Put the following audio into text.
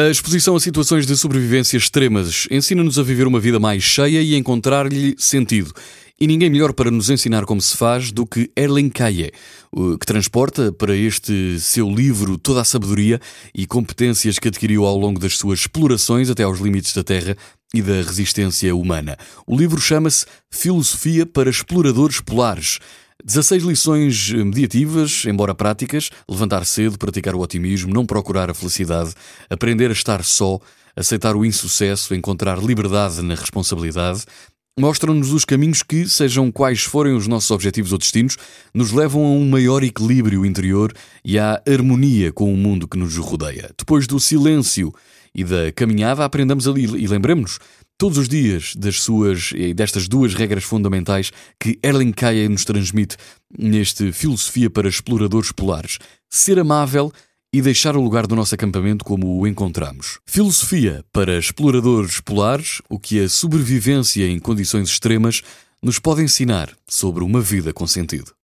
A exposição a situações de sobrevivência extremas ensina-nos a viver uma vida mais cheia e encontrar-lhe sentido. E ninguém melhor para nos ensinar como se faz do que Erlen Kaye, que transporta para este seu livro toda a sabedoria e competências que adquiriu ao longo das suas explorações até aos limites da Terra e da resistência humana. O livro chama-se Filosofia para Exploradores Polares. 16 lições mediativas, embora práticas, levantar cedo, praticar o otimismo, não procurar a felicidade, aprender a estar só, aceitar o insucesso, encontrar liberdade na responsabilidade, mostram-nos os caminhos que, sejam quais forem os nossos objetivos ou destinos, nos levam a um maior equilíbrio interior e à harmonia com o mundo que nos rodeia. Depois do silêncio e da caminhada, aprendamos ali e lembremos-nos todos os dias das suas e destas duas regras fundamentais que Erling Kaya nos transmite neste Filosofia para Exploradores Polares: ser amável e deixar o lugar do nosso acampamento como o encontramos. Filosofia para exploradores polares, o que a sobrevivência em condições extremas nos pode ensinar sobre uma vida com sentido.